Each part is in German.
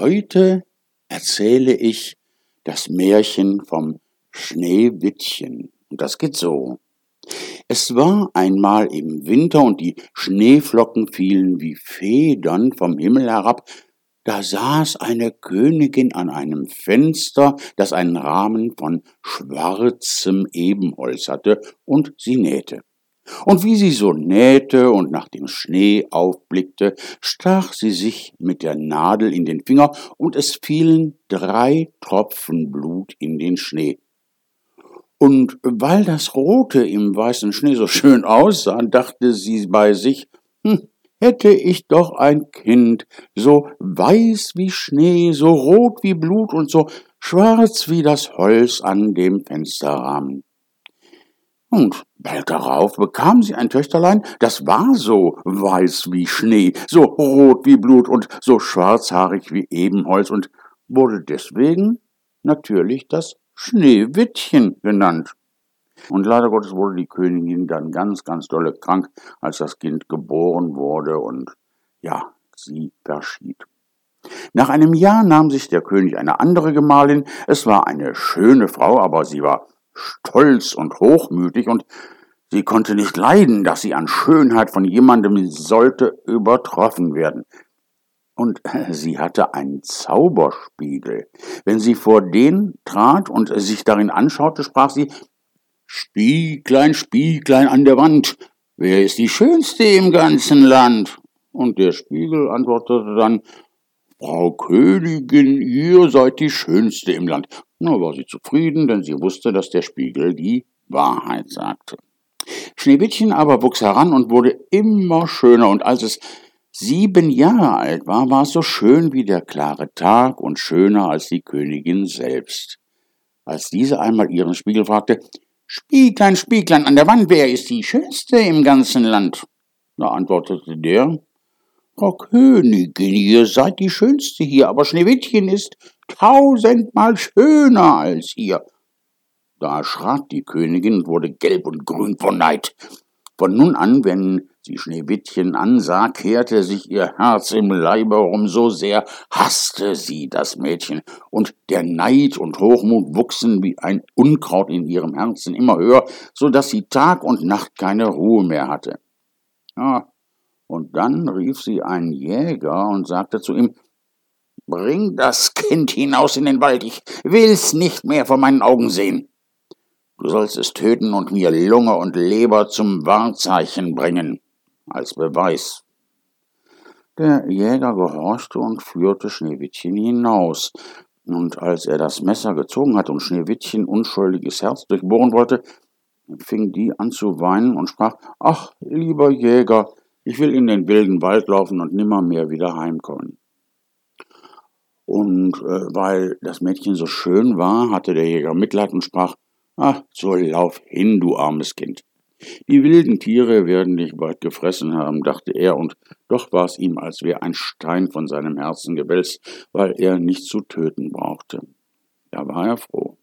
Heute erzähle ich das Märchen vom Schneewittchen. Und das geht so. Es war einmal im Winter und die Schneeflocken fielen wie Federn vom Himmel herab. Da saß eine Königin an einem Fenster, das einen Rahmen von schwarzem Ebenholz hatte, und sie nähte. Und wie sie so nähte und nach dem Schnee aufblickte, stach sie sich mit der Nadel in den Finger, und es fielen drei Tropfen Blut in den Schnee. Und weil das Rote im weißen Schnee so schön aussah, dachte sie bei sich, hm, hätte ich doch ein Kind, so weiß wie Schnee, so rot wie Blut und so schwarz wie das Holz an dem Fensterrahmen. Und bald darauf bekam sie ein Töchterlein, das war so weiß wie Schnee, so rot wie Blut und so schwarzhaarig wie Ebenholz und wurde deswegen natürlich das Schneewittchen genannt. Und leider Gottes wurde die Königin dann ganz, ganz dolle krank, als das Kind geboren wurde und ja, sie verschied. Nach einem Jahr nahm sich der König eine andere Gemahlin. Es war eine schöne Frau, aber sie war stolz und hochmütig und sie konnte nicht leiden, dass sie an Schönheit von jemandem sollte übertroffen werden. Und sie hatte einen Zauberspiegel. Wenn sie vor den trat und sich darin anschaute, sprach sie Spieglein, Spieglein an der Wand, wer ist die Schönste im ganzen Land? Und der Spiegel antwortete dann Frau Königin, ihr seid die Schönste im Land. Nur war sie zufrieden, denn sie wusste, dass der Spiegel die Wahrheit sagte. Schneewittchen aber wuchs heran und wurde immer schöner, und als es sieben Jahre alt war, war es so schön wie der klare Tag und schöner als die Königin selbst. Als diese einmal ihren Spiegel fragte, Spieglein, Spieglein an der Wand, wer ist die Schönste im ganzen Land? Da antwortete der, Frau Königin, ihr seid die Schönste hier, aber Schneewittchen ist tausendmal schöner als ihr. Da erschrak die Königin und wurde gelb und grün vor Neid. Von nun an, wenn sie Schneewittchen ansah, kehrte sich ihr Herz im Leibe herum, so sehr hasste sie das Mädchen, und der Neid und Hochmut wuchsen wie ein Unkraut in ihrem Herzen immer höher, so dass sie Tag und Nacht keine Ruhe mehr hatte. Ja, und dann rief sie einen Jäger und sagte zu ihm, Bring das Kind hinaus in den Wald, ich will's nicht mehr vor meinen Augen sehen. Du sollst es töten und mir Lunge und Leber zum Wahrzeichen bringen, als Beweis. Der Jäger gehorchte und führte Schneewittchen hinaus, und als er das Messer gezogen hatte und Schneewittchen unschuldiges Herz durchbohren wollte, fing die an zu weinen und sprach, Ach, lieber Jäger, ich will in den wilden Wald laufen und nimmermehr wieder heimkommen. Und äh, weil das Mädchen so schön war, hatte der Jäger Mitleid und sprach, Ach, so lauf hin, du armes Kind. Die wilden Tiere werden dich bald gefressen haben, dachte er, und doch war es ihm, als wäre ein Stein von seinem Herzen gewälzt, weil er nicht zu töten brauchte. Da war er froh.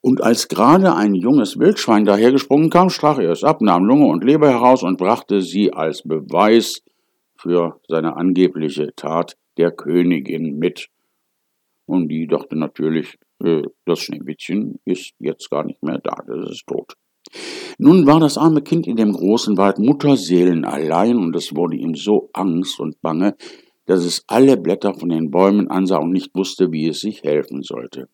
Und als gerade ein junges Wildschwein dahergesprungen kam, strach er es ab, nahm Lunge und Leber heraus und brachte sie als Beweis für seine angebliche Tat der Königin mit. Und die dachte natürlich, äh, das Schneewittchen ist jetzt gar nicht mehr da, das ist tot. Nun war das arme Kind in dem großen Wald Mutterseelen allein und es wurde ihm so Angst und Bange, dass es alle Blätter von den Bäumen ansah und nicht wusste, wie es sich helfen sollte.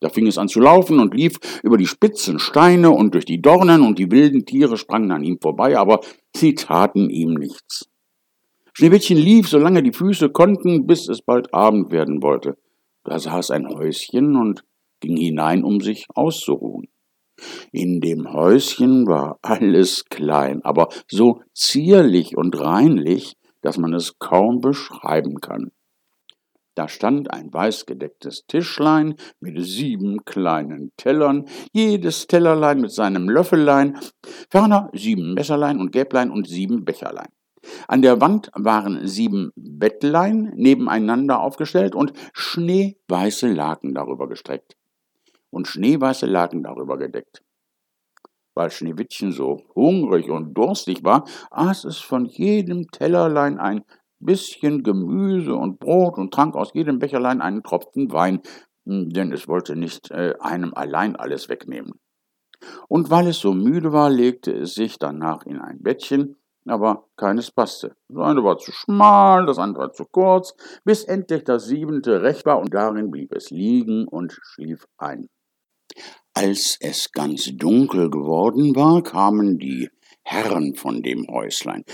Da fing es an zu laufen und lief über die spitzen Steine und durch die Dornen und die wilden Tiere sprangen an ihm vorbei, aber sie taten ihm nichts. Schneewittchen lief, solange die Füße konnten, bis es bald Abend werden wollte. Da saß ein Häuschen und ging hinein, um sich auszuruhen. In dem Häuschen war alles klein, aber so zierlich und reinlich, dass man es kaum beschreiben kann. Da stand ein weißgedecktes Tischlein mit sieben kleinen Tellern, jedes Tellerlein mit seinem Löffelein, ferner sieben Messerlein und Gäblein und sieben Becherlein. An der Wand waren sieben Bettlein nebeneinander aufgestellt und schneeweiße Laken darüber gestreckt und schneeweiße Laken darüber gedeckt. Weil Schneewittchen so hungrig und durstig war, aß es von jedem Tellerlein ein bisschen Gemüse und Brot und trank aus jedem Becherlein einen Tropfen Wein, hm, denn es wollte nicht äh, einem allein alles wegnehmen. Und weil es so müde war, legte es sich danach in ein Bettchen, aber keines passte. Das eine war zu schmal, das andere zu kurz, bis endlich das siebente recht war, und darin blieb es liegen und schlief ein. Als es ganz dunkel geworden war, kamen die Herren von dem Häuslein.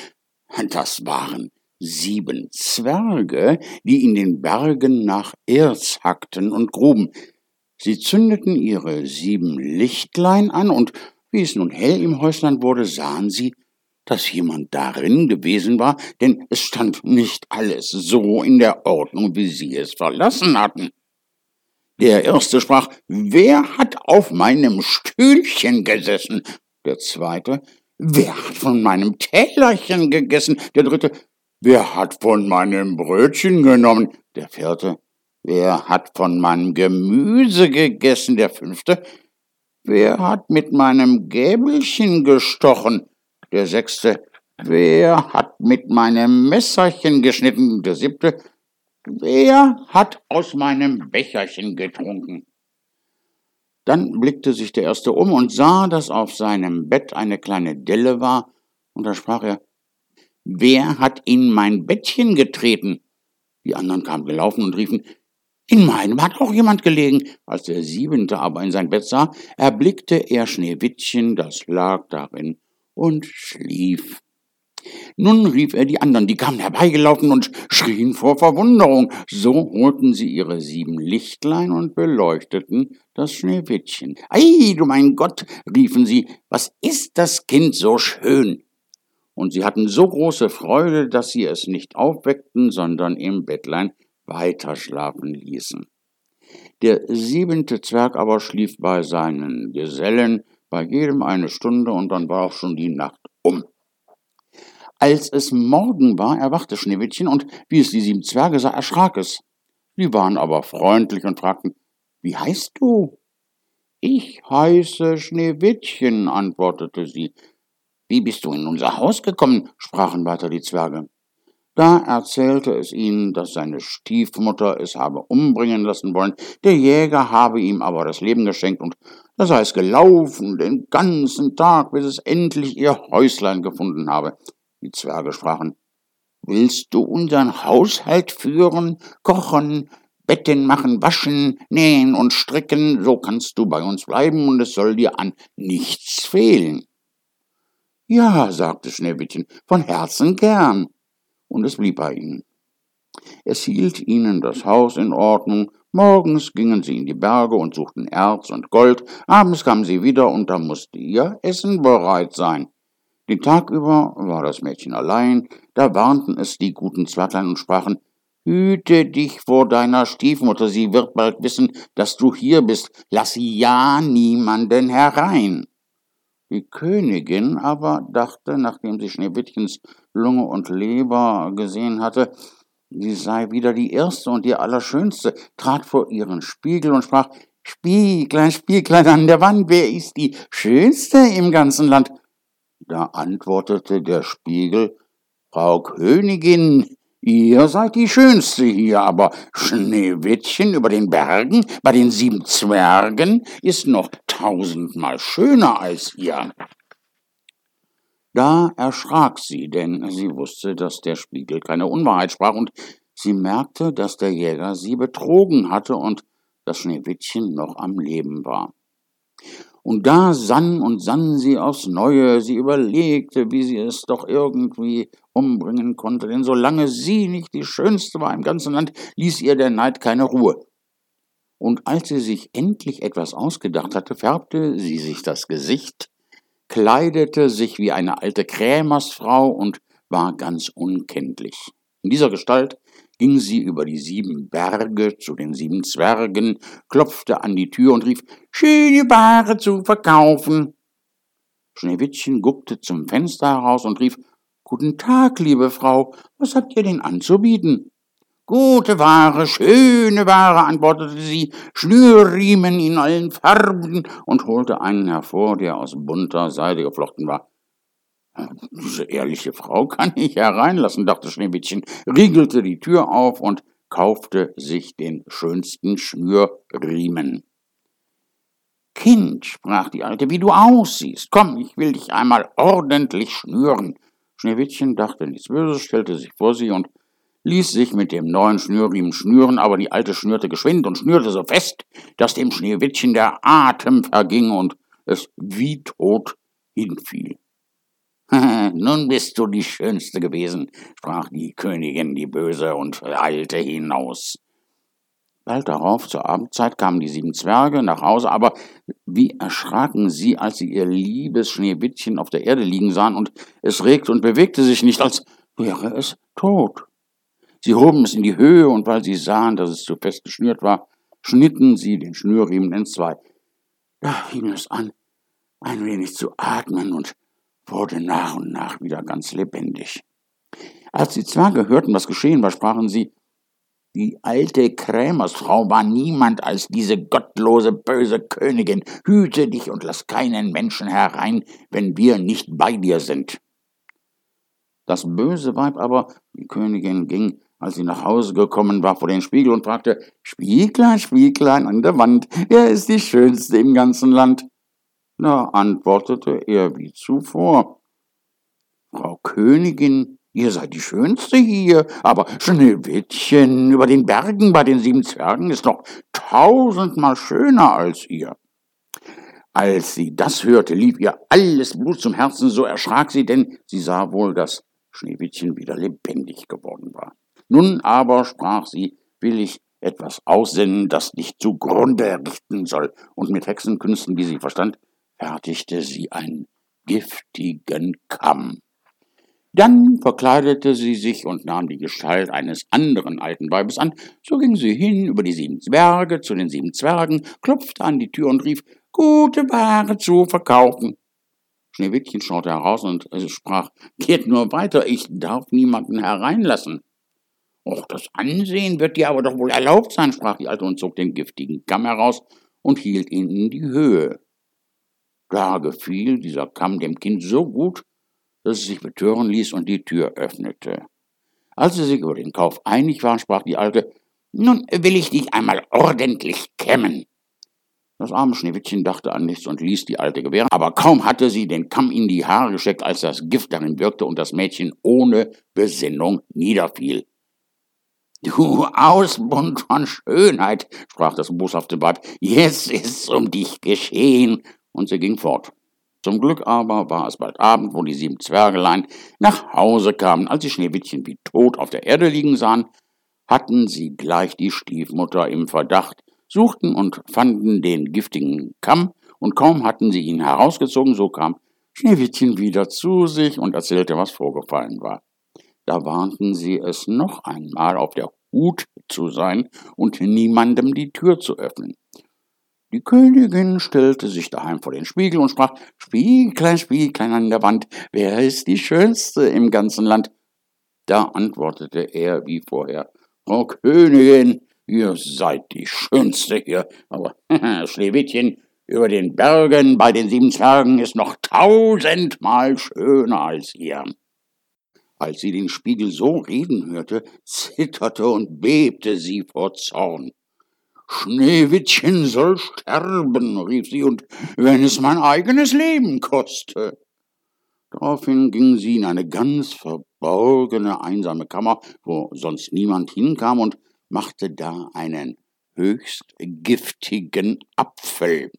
Das waren sieben Zwerge, die in den Bergen nach Erz hackten und gruben. Sie zündeten ihre sieben Lichtlein an, und wie es nun hell im Häuslein wurde, sahen sie, dass jemand darin gewesen war, denn es stand nicht alles so in der Ordnung, wie sie es verlassen hatten. Der erste sprach, wer hat auf meinem Stühlchen gesessen? Der zweite, wer hat von meinem Tellerchen gegessen? Der dritte, wer hat von meinem Brötchen genommen? Der vierte, wer hat von meinem Gemüse gegessen? Der fünfte, wer hat mit meinem Gäbelchen gestochen? Der sechste, wer hat mit meinem Messerchen geschnitten? Der siebte, wer hat aus meinem Becherchen getrunken? Dann blickte sich der erste um und sah, dass auf seinem Bett eine kleine Delle war, und da sprach er, Wer hat in mein Bettchen getreten? Die anderen kamen gelaufen und riefen, in meinem hat auch jemand gelegen. Als der siebente aber in sein Bett sah, erblickte er Schneewittchen, das lag darin und schlief. Nun rief er die anderen, die kamen herbeigelaufen und schrien vor Verwunderung. So holten sie ihre sieben Lichtlein und beleuchteten das Schneewittchen. Ei, du mein Gott, riefen sie, was ist das Kind so schön? Und sie hatten so große Freude, dass sie es nicht aufweckten, sondern im Bettlein weiterschlafen ließen. Der siebente Zwerg aber schlief bei seinen Gesellen, bei jedem eine Stunde und dann war auch schon die Nacht um. Als es Morgen war, erwachte Schneewittchen und wie es die sieben Zwerge sah, erschrak es. Sie waren aber freundlich und fragten, wie heißt du? Ich heiße Schneewittchen, antwortete sie. Wie bist du in unser Haus gekommen? sprachen weiter die Zwerge. Da erzählte es ihnen, dass seine Stiefmutter es habe umbringen lassen wollen, der Jäger habe ihm aber das Leben geschenkt und da sei es gelaufen den ganzen Tag, bis es endlich ihr Häuslein gefunden habe. Die Zwerge sprachen, Willst du unseren Haushalt führen, kochen, Betten machen, waschen, nähen und stricken, so kannst du bei uns bleiben und es soll dir an nichts fehlen. Ja, sagte Schneewittchen, von Herzen gern und es blieb bei ihnen. Es hielt ihnen das Haus in Ordnung, morgens gingen sie in die Berge und suchten Erz und Gold, abends kamen sie wieder und da musste ihr Essen bereit sein. Den Tag über war das Mädchen allein, da warnten es die guten Zwerglein und sprachen, Hüte dich vor deiner Stiefmutter, sie wird bald wissen, dass du hier bist, lass ja niemanden herein. Die Königin aber dachte, nachdem sie Schneewittchens Lunge und Leber gesehen hatte, sie sei wieder die erste und die allerschönste, trat vor ihren Spiegel und sprach, Spieglein, Spieglein an der Wand, wer ist die schönste im ganzen Land? Da antwortete der Spiegel, Frau Königin, Ihr seid die Schönste hier, aber Schneewittchen über den Bergen bei den sieben Zwergen ist noch tausendmal schöner als ihr. Da erschrak sie, denn sie wusste, dass der Spiegel keine Unwahrheit sprach, und sie merkte, dass der Jäger sie betrogen hatte und das Schneewittchen noch am Leben war. Und da sann und sann sie aufs Neue, sie überlegte, wie sie es doch irgendwie umbringen konnte, denn solange sie nicht die Schönste war im ganzen Land, ließ ihr der Neid keine Ruhe. Und als sie sich endlich etwas ausgedacht hatte, färbte sie sich das Gesicht, kleidete sich wie eine alte Krämersfrau und war ganz unkenntlich. In dieser Gestalt ging sie über die sieben Berge zu den sieben Zwergen, klopfte an die Tür und rief Schöne Ware zu verkaufen. Schneewittchen guckte zum Fenster heraus und rief Guten Tag, liebe Frau, was habt ihr denn anzubieten? Gute Ware, schöne Ware, antwortete sie, Schnürriemen in allen Farben und holte einen hervor, der aus bunter Seide geflochten war. Diese ehrliche Frau kann ich hereinlassen, dachte Schneewittchen, riegelte die Tür auf und kaufte sich den schönsten Schnürriemen. Kind, sprach die Alte, wie du aussiehst. Komm, ich will dich einmal ordentlich schnüren. Schneewittchen dachte nichts Böses, stellte sich vor sie und ließ sich mit dem neuen Schnürriemen schnüren, aber die Alte schnürte geschwind und schnürte so fest, dass dem Schneewittchen der Atem verging und es wie tot hinfiel. Nun bist du die Schönste gewesen, sprach die Königin, die Böse, und eilte hinaus. Bald darauf, zur Abendzeit, kamen die sieben Zwerge nach Hause, aber wie erschraken sie, als sie ihr liebes Schneewittchen auf der Erde liegen sahen, und es regte und bewegte sich nicht, als wäre es tot. Sie hoben es in die Höhe, und weil sie sahen, dass es zu fest geschnürt war, schnitten sie den Schnürriemen in zwei. Da fing es an, ein wenig zu atmen und wurde nach und nach wieder ganz lebendig. Als die Zwerge hörten, was geschehen war, sprachen sie, die alte Krämersfrau war niemand als diese gottlose, böse Königin. Hüte dich und lass keinen Menschen herein, wenn wir nicht bei dir sind. Das böse Weib aber, die Königin, ging, als sie nach Hause gekommen war, vor den Spiegel und fragte, Spieglein, Spieglein an der Wand, wer ist die Schönste im ganzen Land? Da antwortete er wie zuvor, Frau Königin, Ihr seid die Schönste hier, aber Schneewittchen über den Bergen bei den sieben Zwergen ist noch tausendmal schöner als ihr. Als sie das hörte, lief ihr alles Blut zum Herzen, so erschrak sie, denn sie sah wohl, dass Schneewittchen wieder lebendig geworden war. Nun aber, sprach sie, will ich etwas aussinnen, das dich zugrunde richten soll, und mit Hexenkünsten, die sie verstand, fertigte sie einen giftigen Kamm. Dann verkleidete sie sich und nahm die Gestalt eines anderen alten Weibes an. So ging sie hin über die sieben Zwerge zu den sieben Zwergen, klopfte an die Tür und rief, gute Ware zu verkaufen. Schneewittchen schaute heraus und sprach, geht nur weiter, ich darf niemanden hereinlassen. Och, das Ansehen wird dir aber doch wohl erlaubt sein, sprach die Alte und zog den giftigen Kamm heraus und hielt ihn in die Höhe. Da gefiel dieser Kamm dem Kind so gut, dass es sich betören ließ und die Tür öffnete. Als sie sich über den Kauf einig waren, sprach die Alte, nun will ich dich einmal ordentlich kämmen. Das arme Schneewittchen dachte an nichts und ließ die Alte gewähren, aber kaum hatte sie den Kamm in die Haare gesteckt, als das Gift darin wirkte und das Mädchen ohne Besinnung niederfiel. Du Ausbund von Schönheit, sprach das boshafte Weib, jetzt ist's um dich geschehen, und sie ging fort. Zum Glück aber war es bald Abend, wo die sieben Zwergelein nach Hause kamen. Als die Schneewittchen wie tot auf der Erde liegen sahen, hatten sie gleich die Stiefmutter im Verdacht, suchten und fanden den giftigen Kamm, und kaum hatten sie ihn herausgezogen, so kam Schneewittchen wieder zu sich und erzählte, was vorgefallen war. Da warnten sie es noch einmal auf der Hut zu sein und niemandem die Tür zu öffnen. Die Königin stellte sich daheim vor den Spiegel und sprach, Spieglein, Spieglein an der Wand, wer ist die Schönste im ganzen Land? Da antwortete er wie vorher, Frau Königin, ihr seid die Schönste hier, aber Schneewittchen über den Bergen bei den sieben Zwergen ist noch tausendmal schöner als ihr. Als sie den Spiegel so reden hörte, zitterte und bebte sie vor Zorn. Schneewittchen soll sterben, rief sie, und wenn es mein eigenes Leben koste. Daraufhin ging sie in eine ganz verborgene, einsame Kammer, wo sonst niemand hinkam, und machte da einen höchst giftigen Apfel.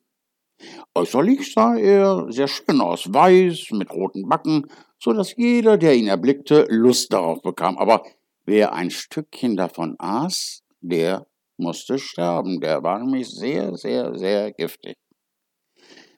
Äußerlich sah er sehr schön aus, weiß, mit roten Backen, so dass jeder, der ihn erblickte, Lust darauf bekam. Aber wer ein Stückchen davon aß, der musste sterben. Der war nämlich sehr, sehr, sehr giftig.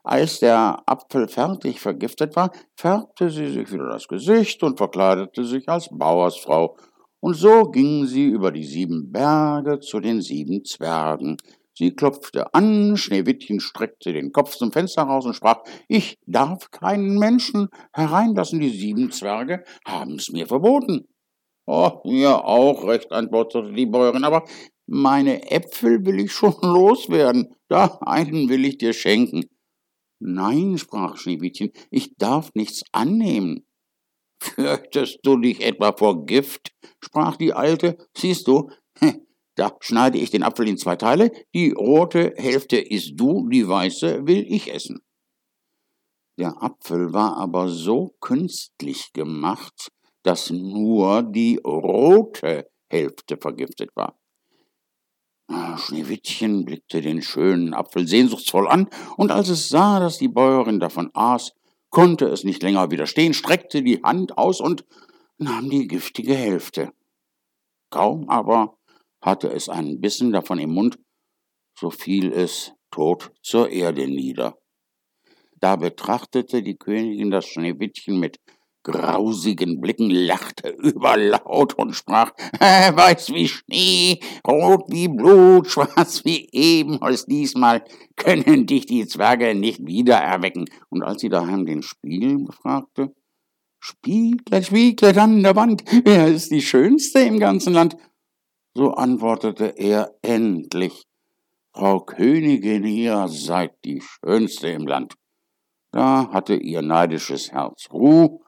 Als der Apfel fertig vergiftet war, färbte sie sich wieder das Gesicht und verkleidete sich als Bauersfrau. Und so ging sie über die sieben Berge zu den sieben Zwergen. Sie klopfte an, Schneewittchen streckte den Kopf zum Fenster raus und sprach, ich darf keinen Menschen hereinlassen, die sieben Zwerge haben's mir verboten. Oh, mir auch recht, antwortete die Bäuerin, aber meine Äpfel will ich schon loswerden, da einen will ich dir schenken. Nein, sprach Schneewittchen, ich darf nichts annehmen. Fürchtest du dich etwa vor Gift? sprach die Alte. Siehst du, da schneide ich den Apfel in zwei Teile, die rote Hälfte isst du, die weiße will ich essen. Der Apfel war aber so künstlich gemacht, dass nur die rote Hälfte vergiftet war. Ah, Schneewittchen blickte den schönen Apfel sehnsuchtsvoll an, und als es sah, dass die Bäuerin davon aß, konnte es nicht länger widerstehen, streckte die Hand aus und nahm die giftige Hälfte. Kaum aber hatte es einen Bissen davon im Mund, so fiel es tot zur Erde nieder. Da betrachtete die Königin das Schneewittchen mit grausigen Blicken, lachte überlaut und sprach, weiß wie Schnee, rot wie Blut, schwarz wie Ebenholz, diesmal können dich die Zwerge nicht wieder erwecken. Und als sie daheim den Spiegel befragte, Spieglein, Spieglein an der Wand, wer ist die Schönste im ganzen Land? So antwortete er endlich, Frau Königin, ihr seid die Schönste im Land. Da hatte ihr neidisches Herz Ruh,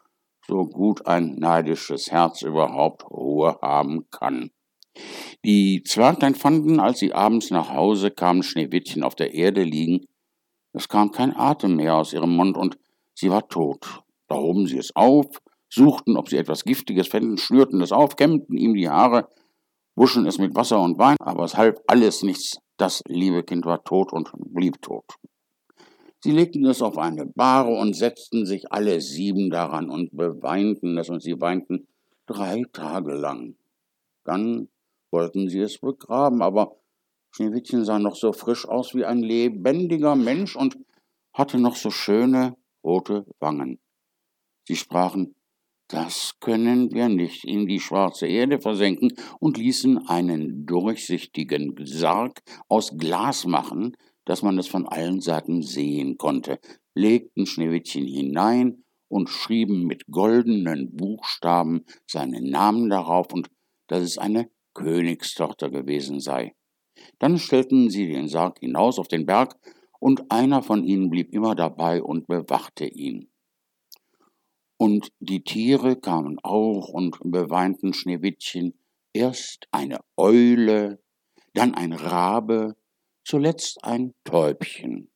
so gut ein neidisches Herz überhaupt Ruhe haben kann. Die Zwerglein fanden, als sie abends nach Hause kamen, Schneewittchen auf der Erde liegen. Es kam kein Atem mehr aus ihrem Mund und sie war tot. Da hoben sie es auf, suchten, ob sie etwas Giftiges fänden, schnürten es auf, kämmten ihm die Haare, wuschen es mit Wasser und Wein, aber es half alles nichts. Das liebe Kind war tot und blieb tot. Sie legten es auf eine Bahre und setzten sich alle sieben daran und beweinten es, und sie weinten drei Tage lang. Dann wollten sie es begraben, aber Schneewittchen sah noch so frisch aus wie ein lebendiger Mensch und hatte noch so schöne rote Wangen. Sie sprachen, das können wir nicht in die schwarze Erde versenken und ließen einen durchsichtigen Sarg aus Glas machen, dass man es von allen Seiten sehen konnte, legten Schneewittchen hinein und schrieben mit goldenen Buchstaben seinen Namen darauf und dass es eine Königstochter gewesen sei. Dann stellten sie den Sarg hinaus auf den Berg, und einer von ihnen blieb immer dabei und bewachte ihn. Und die Tiere kamen auch und beweinten Schneewittchen, erst eine Eule, dann ein Rabe, zuletzt ein Täubchen.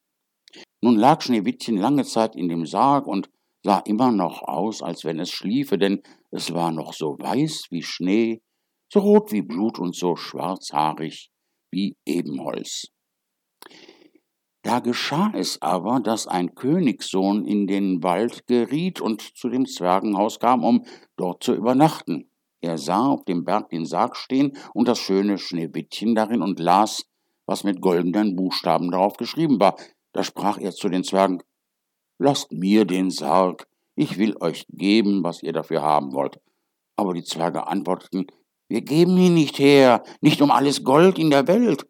Nun lag Schneewittchen lange Zeit in dem Sarg und sah immer noch aus, als wenn es schliefe, denn es war noch so weiß wie Schnee, so rot wie Blut und so schwarzhaarig wie Ebenholz. Da geschah es aber, dass ein Königssohn in den Wald geriet und zu dem Zwergenhaus kam, um dort zu übernachten. Er sah auf dem Berg den Sarg stehen und das schöne Schneewittchen darin und las was mit goldenen Buchstaben darauf geschrieben war. Da sprach er zu den Zwergen, Lasst mir den Sarg, ich will euch geben, was ihr dafür haben wollt. Aber die Zwerge antworteten, Wir geben ihn nicht her, nicht um alles Gold in der Welt.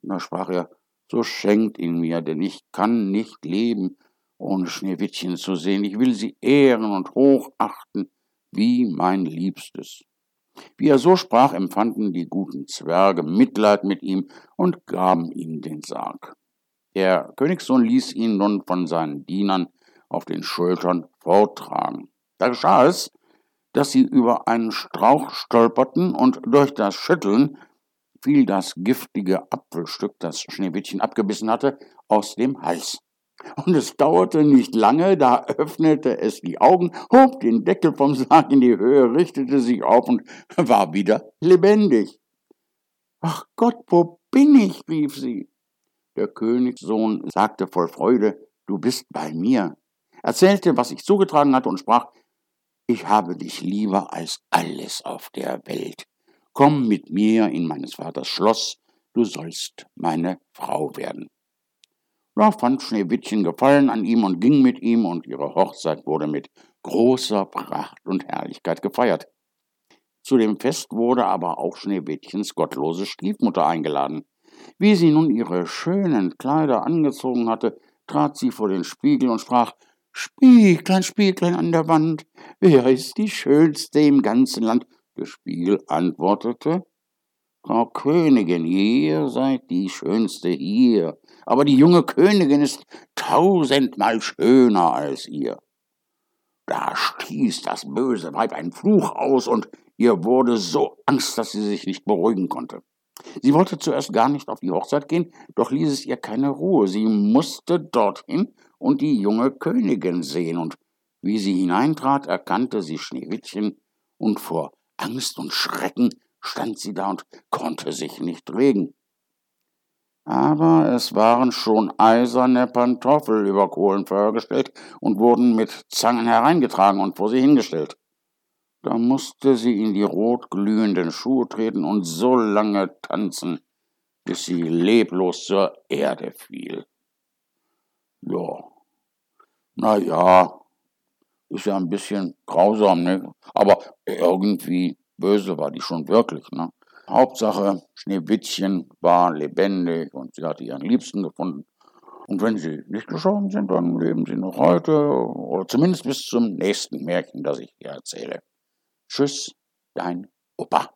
da sprach er, So schenkt ihn mir, denn ich kann nicht leben, ohne Schneewittchen zu sehen. Ich will sie ehren und hochachten, wie mein Liebstes. Wie er so sprach, empfanden die guten Zwerge Mitleid mit ihm und gaben ihm den Sarg. Der Königssohn ließ ihn nun von seinen Dienern auf den Schultern forttragen. Da geschah es, dass sie über einen Strauch stolperten und durch das Schütteln fiel das giftige Apfelstück, das Schneewittchen abgebissen hatte, aus dem Hals. Und es dauerte nicht lange, da öffnete es die Augen, hob den Deckel vom Sarg in die Höhe, richtete sich auf und war wieder lebendig. Ach Gott, wo bin ich? rief sie. Der Königssohn sagte voll Freude, du bist bei mir, erzählte, was sich zugetragen hatte und sprach, ich habe dich lieber als alles auf der Welt. Komm mit mir in meines Vaters Schloss, du sollst meine Frau werden. Da fand Schneewittchen Gefallen an ihm und ging mit ihm, und ihre Hochzeit wurde mit großer Pracht und Herrlichkeit gefeiert. Zu dem Fest wurde aber auch Schneewittchens gottlose Stiefmutter eingeladen. Wie sie nun ihre schönen Kleider angezogen hatte, trat sie vor den Spiegel und sprach Spieglein, Spieglein an der Wand, wer ist die Schönste im ganzen Land? Der Spiegel antwortete Frau Königin, ihr seid die Schönste hier, aber die junge Königin ist tausendmal schöner als ihr. Da stieß das böse Weib einen Fluch aus und ihr wurde so Angst, dass sie sich nicht beruhigen konnte. Sie wollte zuerst gar nicht auf die Hochzeit gehen, doch ließ es ihr keine Ruhe. Sie musste dorthin und die junge Königin sehen, und wie sie hineintrat, erkannte sie Schneewittchen, und vor Angst und Schrecken stand sie da und konnte sich nicht regen. Aber es waren schon eiserne Pantoffel über Kohlenfeuer gestellt und wurden mit Zangen hereingetragen und vor sie hingestellt. Da musste sie in die rotglühenden Schuhe treten und so lange tanzen, bis sie leblos zur Erde fiel. Ja, na ja, ist ja ein bisschen grausam, ne? Aber irgendwie böse war die schon wirklich, ne? Hauptsache, Schneewittchen war lebendig und sie hatte ihren Liebsten gefunden. Und wenn sie nicht gestorben sind, dann leben sie noch heute oder zumindest bis zum nächsten Märchen, das ich dir erzähle. Tschüss, dein Opa.